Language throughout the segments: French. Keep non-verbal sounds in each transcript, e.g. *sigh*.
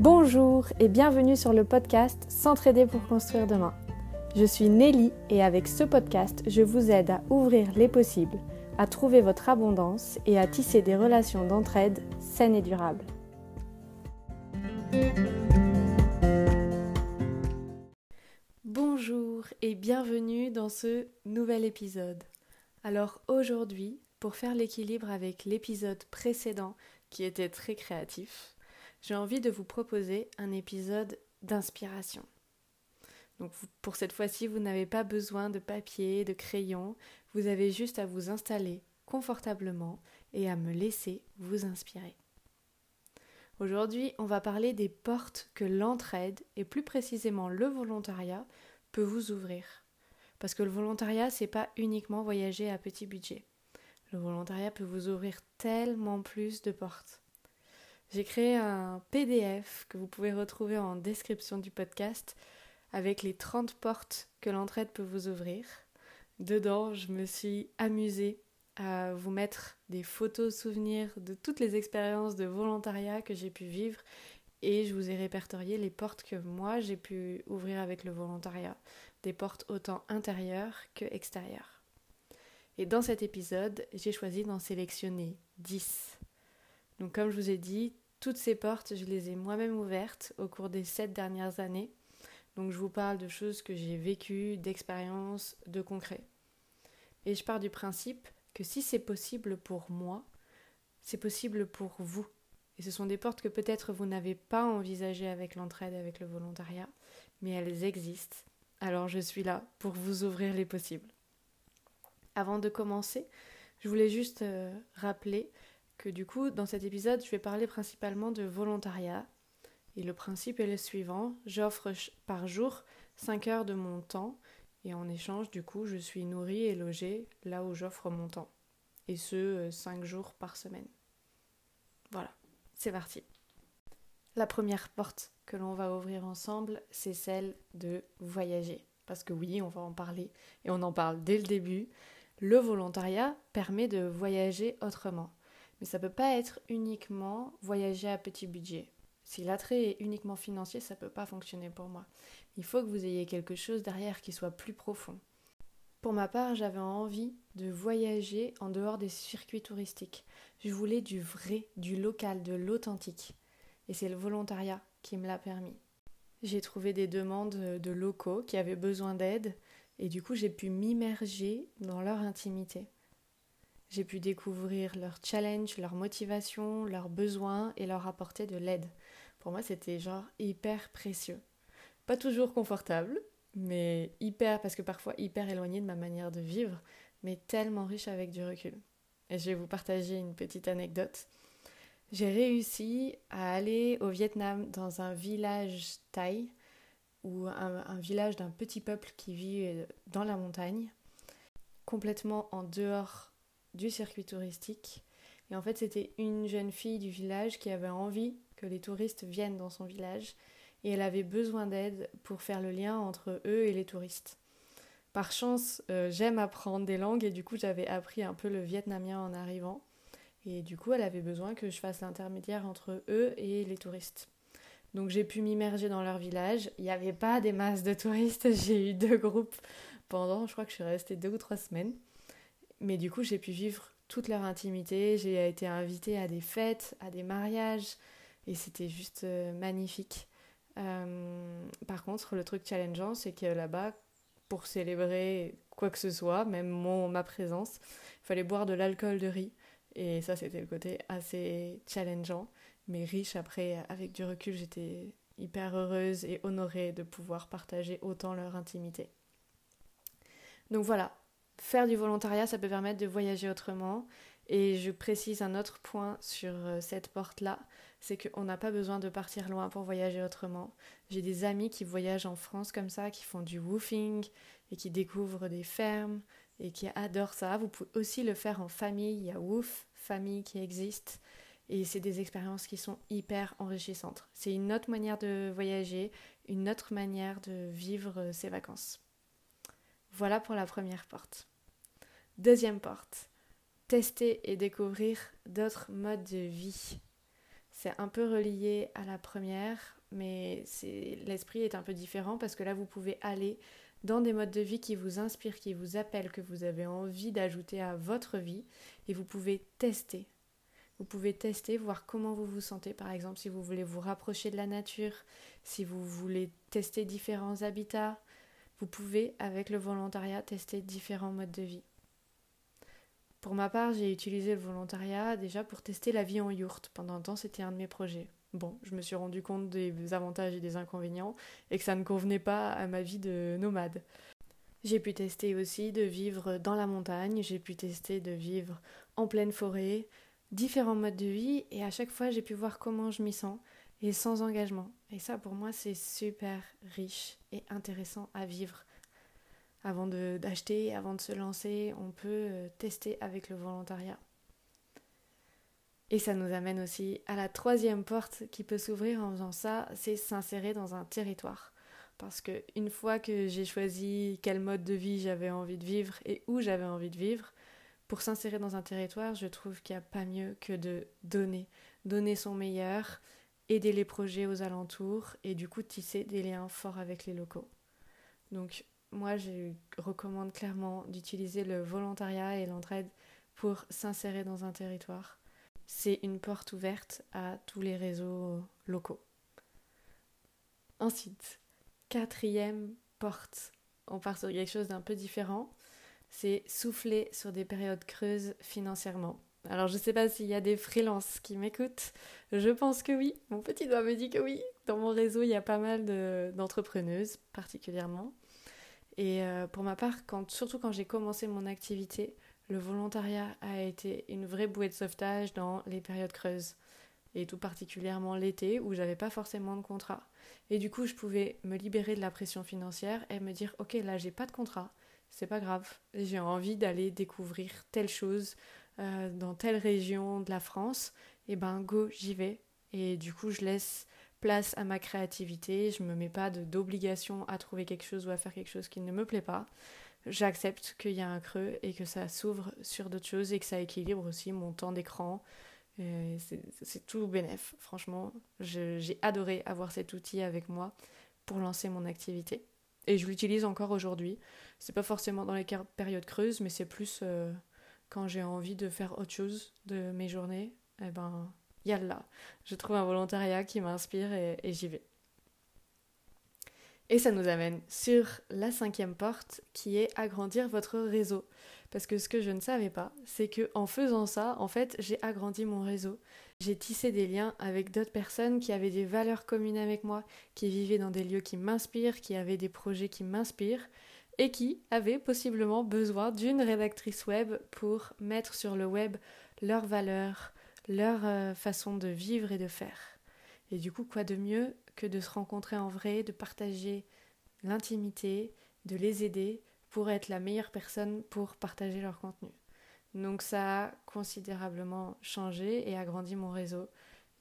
Bonjour et bienvenue sur le podcast S'entraider pour construire demain. Je suis Nelly et avec ce podcast, je vous aide à ouvrir les possibles, à trouver votre abondance et à tisser des relations d'entraide saines et durables. Bonjour et bienvenue dans ce nouvel épisode. Alors aujourd'hui, pour faire l'équilibre avec l'épisode précédent qui était très créatif, j'ai envie de vous proposer un épisode d'inspiration. Donc pour cette fois-ci, vous n'avez pas besoin de papier, de crayon, vous avez juste à vous installer confortablement et à me laisser vous inspirer. Aujourd'hui, on va parler des portes que l'entraide et plus précisément le volontariat peut vous ouvrir. Parce que le volontariat, c'est pas uniquement voyager à petit budget. Le volontariat peut vous ouvrir tellement plus de portes. J'ai créé un PDF que vous pouvez retrouver en description du podcast avec les 30 portes que l'entraide peut vous ouvrir. Dedans, je me suis amusée à vous mettre des photos souvenirs de toutes les expériences de volontariat que j'ai pu vivre et je vous ai répertorié les portes que moi j'ai pu ouvrir avec le volontariat, des portes autant intérieures que extérieures. Et dans cet épisode, j'ai choisi d'en sélectionner 10. Donc comme je vous ai dit, toutes ces portes, je les ai moi-même ouvertes au cours des sept dernières années. Donc je vous parle de choses que j'ai vécues, d'expériences, de concret. Et je pars du principe que si c'est possible pour moi, c'est possible pour vous. Et ce sont des portes que peut-être vous n'avez pas envisagées avec l'entraide, avec le volontariat, mais elles existent. Alors je suis là pour vous ouvrir les possibles. Avant de commencer, je voulais juste euh, rappeler que du coup, dans cet épisode, je vais parler principalement de volontariat. Et le principe est le suivant, j'offre par jour 5 heures de mon temps et en échange, du coup, je suis nourrie et logée là où j'offre mon temps. Et ce, 5 euh, jours par semaine. Voilà, c'est parti. La première porte que l'on va ouvrir ensemble, c'est celle de voyager. Parce que oui, on va en parler et on en parle dès le début. Le volontariat permet de voyager autrement. Mais ça ne peut pas être uniquement voyager à petit budget. Si l'attrait est uniquement financier, ça ne peut pas fonctionner pour moi. Il faut que vous ayez quelque chose derrière qui soit plus profond. Pour ma part, j'avais envie de voyager en dehors des circuits touristiques. Je voulais du vrai, du local, de l'authentique. Et c'est le volontariat qui me l'a permis. J'ai trouvé des demandes de locaux qui avaient besoin d'aide et du coup j'ai pu m'immerger dans leur intimité. J'ai pu découvrir leurs challenges, leurs motivations, leurs besoins et leur apporter de l'aide. Pour moi, c'était genre hyper précieux. Pas toujours confortable, mais hyper, parce que parfois hyper éloigné de ma manière de vivre, mais tellement riche avec du recul. Et je vais vous partager une petite anecdote. J'ai réussi à aller au Vietnam dans un village thaï, ou un, un village d'un petit peuple qui vit dans la montagne, complètement en dehors du circuit touristique. Et en fait, c'était une jeune fille du village qui avait envie que les touristes viennent dans son village et elle avait besoin d'aide pour faire le lien entre eux et les touristes. Par chance, euh, j'aime apprendre des langues et du coup, j'avais appris un peu le vietnamien en arrivant. Et du coup, elle avait besoin que je fasse l'intermédiaire entre eux et les touristes. Donc j'ai pu m'immerger dans leur village. Il n'y avait pas des masses de touristes. *laughs* J'ai eu deux groupes pendant, je crois que je suis restée deux ou trois semaines. Mais du coup, j'ai pu vivre toute leur intimité. J'ai été invitée à des fêtes, à des mariages, et c'était juste euh, magnifique. Euh, par contre, le truc challengeant, c'est que là-bas, pour célébrer quoi que ce soit, même mon, ma présence, il fallait boire de l'alcool de riz. Et ça, c'était le côté assez challengeant, mais riche après, avec du recul, j'étais hyper heureuse et honorée de pouvoir partager autant leur intimité. Donc voilà, faire du volontariat, ça peut permettre de voyager autrement. Et je précise un autre point sur euh, cette porte-là, c'est qu'on n'a pas besoin de partir loin pour voyager autrement. J'ai des amis qui voyagent en France comme ça, qui font du woofing et qui découvrent des fermes et qui adorent ça. Vous pouvez aussi le faire en famille, il y a Woof Famille qui existe et c'est des expériences qui sont hyper enrichissantes. C'est une autre manière de voyager, une autre manière de vivre euh, ses vacances. Voilà pour la première porte. Deuxième porte, tester et découvrir d'autres modes de vie. C'est un peu relié à la première, mais l'esprit est un peu différent parce que là, vous pouvez aller dans des modes de vie qui vous inspirent, qui vous appellent, que vous avez envie d'ajouter à votre vie, et vous pouvez tester. Vous pouvez tester, voir comment vous vous sentez, par exemple, si vous voulez vous rapprocher de la nature, si vous voulez tester différents habitats, vous pouvez, avec le volontariat, tester différents modes de vie. Pour ma part, j'ai utilisé le volontariat déjà pour tester la vie en yourte. Pendant un temps, c'était un de mes projets. Bon, je me suis rendu compte des avantages et des inconvénients et que ça ne convenait pas à ma vie de nomade. J'ai pu tester aussi de vivre dans la montagne, j'ai pu tester de vivre en pleine forêt, différents modes de vie et à chaque fois j'ai pu voir comment je m'y sens et sans engagement. Et ça pour moi c'est super riche et intéressant à vivre avant d'acheter, avant de se lancer, on peut euh, tester avec le volontariat. Et ça nous amène aussi à la troisième porte qui peut s'ouvrir en faisant ça, c'est s'insérer dans un territoire. Parce que une fois que j'ai choisi quel mode de vie j'avais envie de vivre et où j'avais envie de vivre, pour s'insérer dans un territoire, je trouve qu'il n'y a pas mieux que de donner, donner son meilleur, aider les projets aux alentours et du coup tisser des liens forts avec les locaux. Donc moi, je recommande clairement d'utiliser le volontariat et l'entraide pour s'insérer dans un territoire. C'est une porte ouverte à tous les réseaux locaux. Ensuite, quatrième porte, on part sur quelque chose d'un peu différent, c'est souffler sur des périodes creuses financièrement. Alors je ne sais pas s'il y a des freelances qui m'écoutent, je pense que oui, mon petit doigt me dit que oui. Dans mon réseau, il y a pas mal d'entrepreneuses particulièrement. Et euh, pour ma part, surtout quand j'ai commencé mon activité, le volontariat a été une vraie bouée de sauvetage dans les périodes creuses. Et tout particulièrement l'été où j'avais pas forcément de contrat. Et du coup, je pouvais me libérer de la pression financière et me dire Ok, là, j'ai pas de contrat, c'est pas grave. J'ai envie d'aller découvrir telle chose euh, dans telle région de la France. Et ben, go, j'y vais. Et du coup, je laisse place à ma créativité, je me mets pas d'obligation à trouver quelque chose ou à faire quelque chose qui ne me plaît pas. J'accepte qu'il y a un creux et que ça s'ouvre sur d'autres choses et que ça équilibre aussi mon temps d'écran. C'est tout bénef, franchement. J'ai adoré avoir cet outil avec moi pour lancer mon activité. Et je l'utilise encore aujourd'hui. C'est pas forcément dans les périodes creuses, mais c'est plus euh, quand j'ai envie de faire autre chose de mes journées. Eh ben, Yalla, je trouve un volontariat qui m'inspire et, j'y vais. Et ça nous amène sur la cinquième porte qui est agrandir votre réseau. Parce que ce que je ne savais pas, c'est que en faisant ça, en fait, j'ai agrandi mon réseau. J'ai tissé des liens avec d'autres personnes qui avaient des valeurs communes avec moi, qui vivaient dans des lieux qui m'inspirent, qui avaient des projets qui m'inspirent et qui avaient possiblement besoin d'une rédactrice web pour mettre sur le web leurs valeurs, leur euh, façon de vivre et de faire. Et du coup, quoi de mieux que de se rencontrer en vrai, de partager l'intimité, de les aider pour être la meilleure personne pour partager leur contenu. Donc ça a considérablement changé et agrandi mon réseau.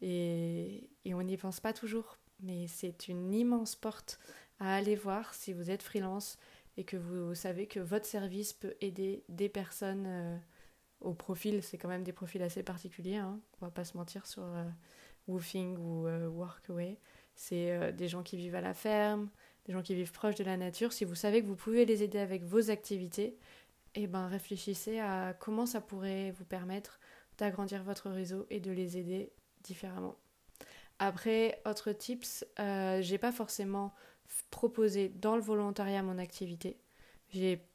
Et, et on n'y pense pas toujours, mais c'est une immense porte à aller voir si vous êtes freelance et que vous savez que votre service peut aider des personnes euh, au profil, c'est quand même des profils assez particuliers, hein, on va pas se mentir sur euh, Woofing ou euh, Workaway. C'est euh, des gens qui vivent à la ferme, des gens qui vivent proches de la nature. Si vous savez que vous pouvez les aider avec vos activités, eh ben réfléchissez à comment ça pourrait vous permettre d'agrandir votre réseau et de les aider différemment. Après, autre tips, j'ai pas forcément proposé dans le volontariat mon activité. J'ai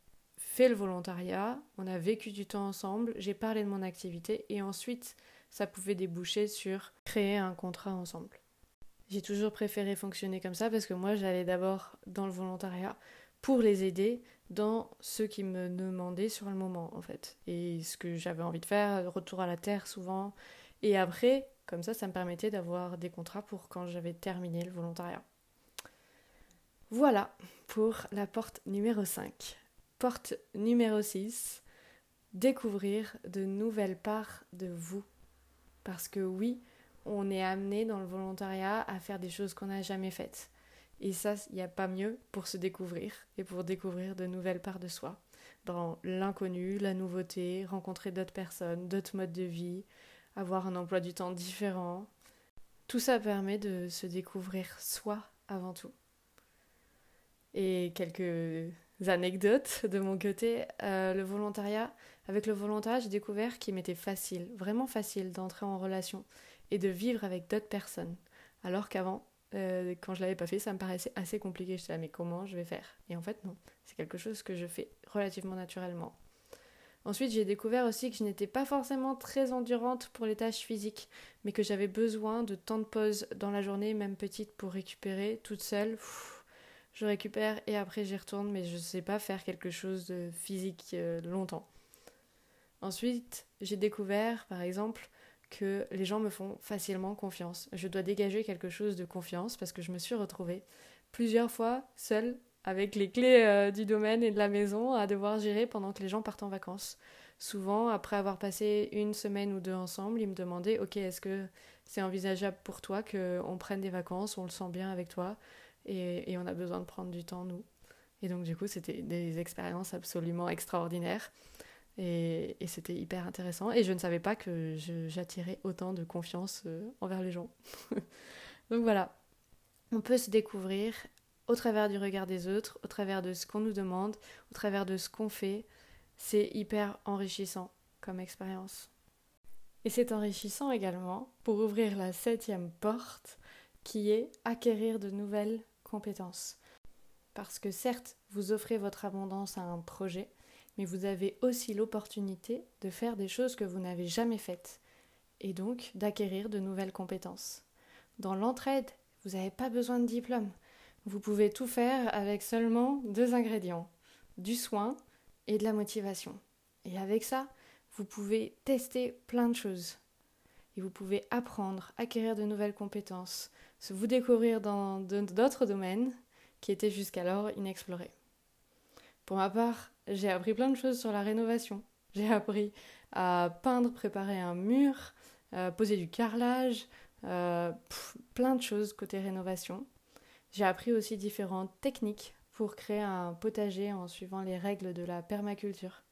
fait le volontariat, on a vécu du temps ensemble, j'ai parlé de mon activité et ensuite ça pouvait déboucher sur créer un contrat ensemble. J'ai toujours préféré fonctionner comme ça parce que moi j'allais d'abord dans le volontariat pour les aider dans ce qui me demandaient sur le moment en fait et ce que j'avais envie de faire, retour à la terre souvent et après comme ça ça me permettait d'avoir des contrats pour quand j'avais terminé le volontariat. Voilà pour la porte numéro 5. Porte numéro 6, découvrir de nouvelles parts de vous. Parce que oui, on est amené dans le volontariat à faire des choses qu'on n'a jamais faites. Et ça, il n'y a pas mieux pour se découvrir et pour découvrir de nouvelles parts de soi. Dans l'inconnu, la nouveauté, rencontrer d'autres personnes, d'autres modes de vie, avoir un emploi du temps différent. tout ça permet de se découvrir soi avant tout. Et quelques anecdotes de mon côté. Euh, le volontariat, avec le volontariat, j'ai découvert qu'il m'était facile, vraiment facile d'entrer en relation et de vivre avec d'autres personnes. Alors qu'avant, euh, quand je l'avais pas fait, ça me paraissait assez compliqué. Je disais, mais comment je vais faire? Et en fait, non. C'est quelque chose que je fais relativement naturellement. Ensuite, j'ai découvert aussi que je n'étais pas forcément très endurante pour les tâches physiques, mais que j'avais besoin de temps de pause dans la journée, même petite, pour récupérer toute seule. Je récupère et après j'y retourne, mais je ne sais pas faire quelque chose de physique euh, longtemps. Ensuite, j'ai découvert, par exemple, que les gens me font facilement confiance. Je dois dégager quelque chose de confiance parce que je me suis retrouvée plusieurs fois seule avec les clés euh, du domaine et de la maison à devoir gérer pendant que les gens partent en vacances. Souvent, après avoir passé une semaine ou deux ensemble, ils me demandaient Ok, est-ce que c'est envisageable pour toi qu'on prenne des vacances, on le sent bien avec toi? Et, on a besoin de prendre du temps, nous Et donc, du coup, c'était des expériences absolument extraordinaires. Et, et c'était hyper intéressant. Et je ne savais pas que j'attirais autant de confiance euh, envers les gens. *laughs* donc voilà, on peut se découvrir au travers du regard des autres, au travers de ce qu'on nous demande, au travers de ce qu'on fait. C'est hyper enrichissant comme expérience. Et c'est enrichissant également pour ouvrir la septième porte qui est acquérir de nouvelles compétences. Parce que certes, vous offrez votre abondance à un projet, mais vous avez aussi l'opportunité de faire des choses que vous n'avez jamais faites, et donc d'acquérir de nouvelles compétences. Dans l'entraide, vous n'avez pas besoin de diplôme. Vous pouvez tout faire avec seulement deux ingrédients, du soin et de la motivation. Et avec ça, vous pouvez tester plein de choses. Et vous pouvez apprendre, acquérir de nouvelles compétences, se vous découvrir dans d'autres domaines qui étaient jusqu'alors inexplorés. Pour ma part, j'ai appris plein de choses sur la rénovation. J'ai appris à peindre, préparer un mur, poser du carrelage, plein de choses côté rénovation. J'ai appris aussi différentes techniques pour créer un potager en suivant les règles de la permaculture.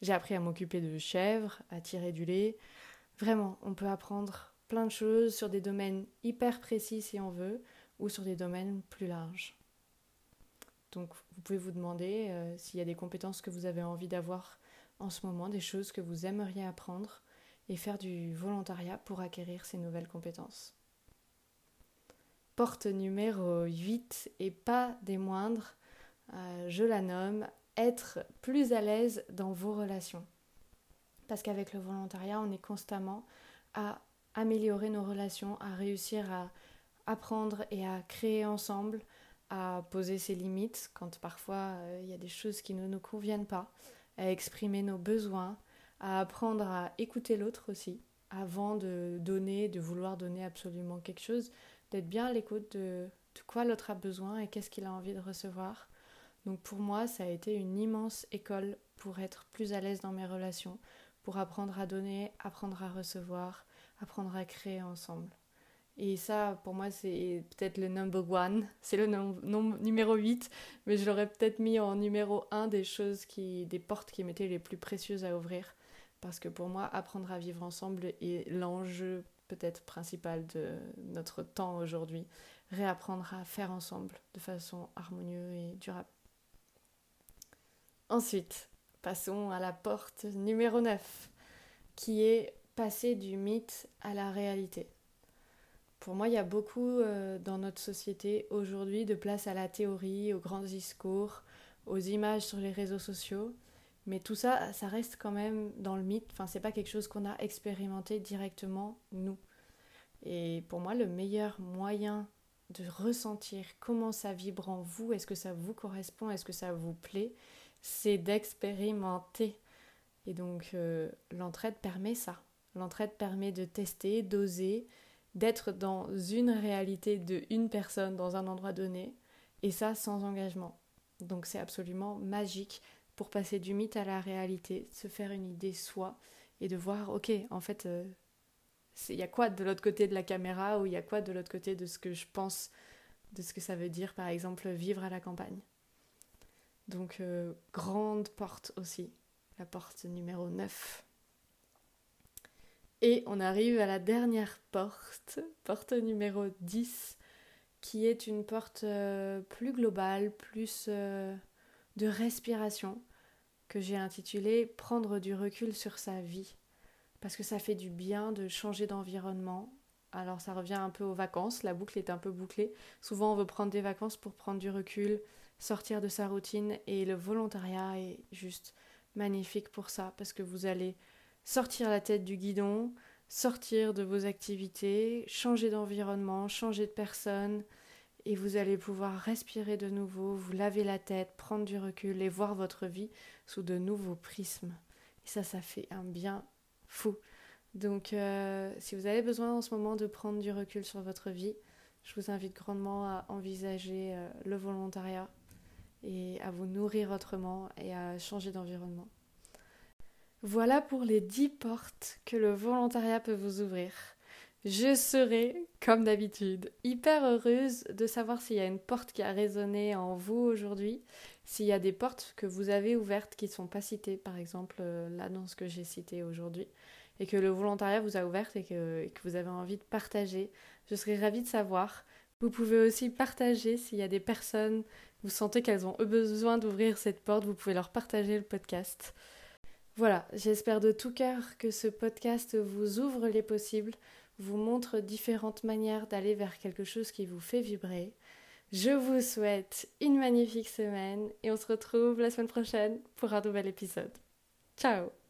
J'ai appris à m'occuper de chèvres, à tirer du lait. Vraiment, on peut apprendre plein de choses sur des domaines hyper précis si on veut, ou sur des domaines plus larges. Donc vous pouvez vous demander euh, s'il y a des compétences que vous avez envie d'avoir en ce moment, des choses que vous aimeriez apprendre, et faire du volontariat pour acquérir ces nouvelles compétences porte numéro 8 et pas des moindres, euh, je la nomme être plus à l'aise dans vos relations. Parce qu'avec le volontariat, on est constamment à améliorer nos relations, à réussir à apprendre et à créer ensemble, à poser ses limites quand parfois euh, il y a des choses qui ne nous conviennent pas, à exprimer nos besoins, à apprendre à écouter l'autre aussi, avant de donner, de vouloir donner absolument quelque chose, d'être bien à l'écoute de, de quoi l'autre a besoin et qu'est-ce qu'il a envie de recevoir. Donc pour moi, ça a été une immense école pour être plus à l'aise dans mes relations, pour apprendre à donner, apprendre à recevoir, apprendre à créer ensemble. Et ça, pour moi, c'est peut-être le number one, *laughs* c'est le numéro 8, mais je l'aurais peut-être mis en numéro 1 des choses qui, des portes qui m'étaient les plus précieuses à ouvrir. Parce que pour moi, apprendre à vivre ensemble est l'enjeu peut-être principal de notre temps aujourd'hui, réapprendre à faire ensemble de façon harmonieuse et durable. Ensuite, passons à la porte numéro 9, qui est passer du mythe à la réalité. Pour moi, il y a beaucoup euh, dans notre société aujourd'hui de place à la théorie, aux grands discours, aux images sur les réseaux sociaux, mais tout ça, ça reste quand même dans le mythe. Enfin, c'est pas quelque chose qu'on a expérimenté directement, nous. Et pour moi, le meilleur moyen de ressentir comment ça vibre en vous, est-ce que ça vous correspond, est-ce que ça vous plaît, c'est d'expérimenter. Et donc, euh, l'entraide permet ça. L'entraide permet de tester, d'oser, d'être dans une réalité de une personne dans un endroit donné, et ça sans engagement. Donc, c'est absolument magique pour passer du mythe à la réalité, se faire une idée soi et de voir, ok, en fait, euh, il y a quoi de l'autre côté de la caméra ou il y a quoi de l'autre côté de ce que je pense, de ce que ça veut dire, par exemple, vivre à la campagne? Donc, euh, grande porte aussi, la porte numéro 9. Et on arrive à la dernière porte, porte numéro 10, qui est une porte euh, plus globale, plus euh, de respiration, que j'ai intitulée Prendre du recul sur sa vie. Parce que ça fait du bien de changer d'environnement. Alors ça revient un peu aux vacances, la boucle est un peu bouclée. Souvent on veut prendre des vacances pour prendre du recul, sortir de sa routine, et le volontariat est juste magnifique pour ça, parce que vous allez sortir la tête du guidon, sortir de vos activités, changer d'environnement, changer de personne, et vous allez pouvoir respirer de nouveau, vous laver la tête, prendre du recul et voir votre vie sous de nouveaux prismes. Et ça, ça fait un bien fou. Donc, euh, si vous avez besoin en ce moment de prendre du recul sur votre vie, je vous invite grandement à envisager euh, le volontariat et à vous nourrir autrement et à changer d'environnement. Voilà pour les 10 portes que le volontariat peut vous ouvrir. Je serai, comme d'habitude, hyper heureuse de savoir s'il y a une porte qui a résonné en vous aujourd'hui, s'il y a des portes que vous avez ouvertes qui ne sont pas citées, par exemple euh, l'annonce que j'ai citée aujourd'hui, et que le volontariat vous a ouverte et que, et que vous avez envie de partager. Je serais ravie de savoir. Vous pouvez aussi partager s'il y a des personnes, vous sentez qu'elles ont besoin d'ouvrir cette porte, vous pouvez leur partager le podcast. Voilà, j'espère de tout cœur que ce podcast vous ouvre les possibles, vous montre différentes manières d'aller vers quelque chose qui vous fait vibrer. Je vous souhaite une magnifique semaine et on se retrouve la semaine prochaine pour un nouvel épisode. Ciao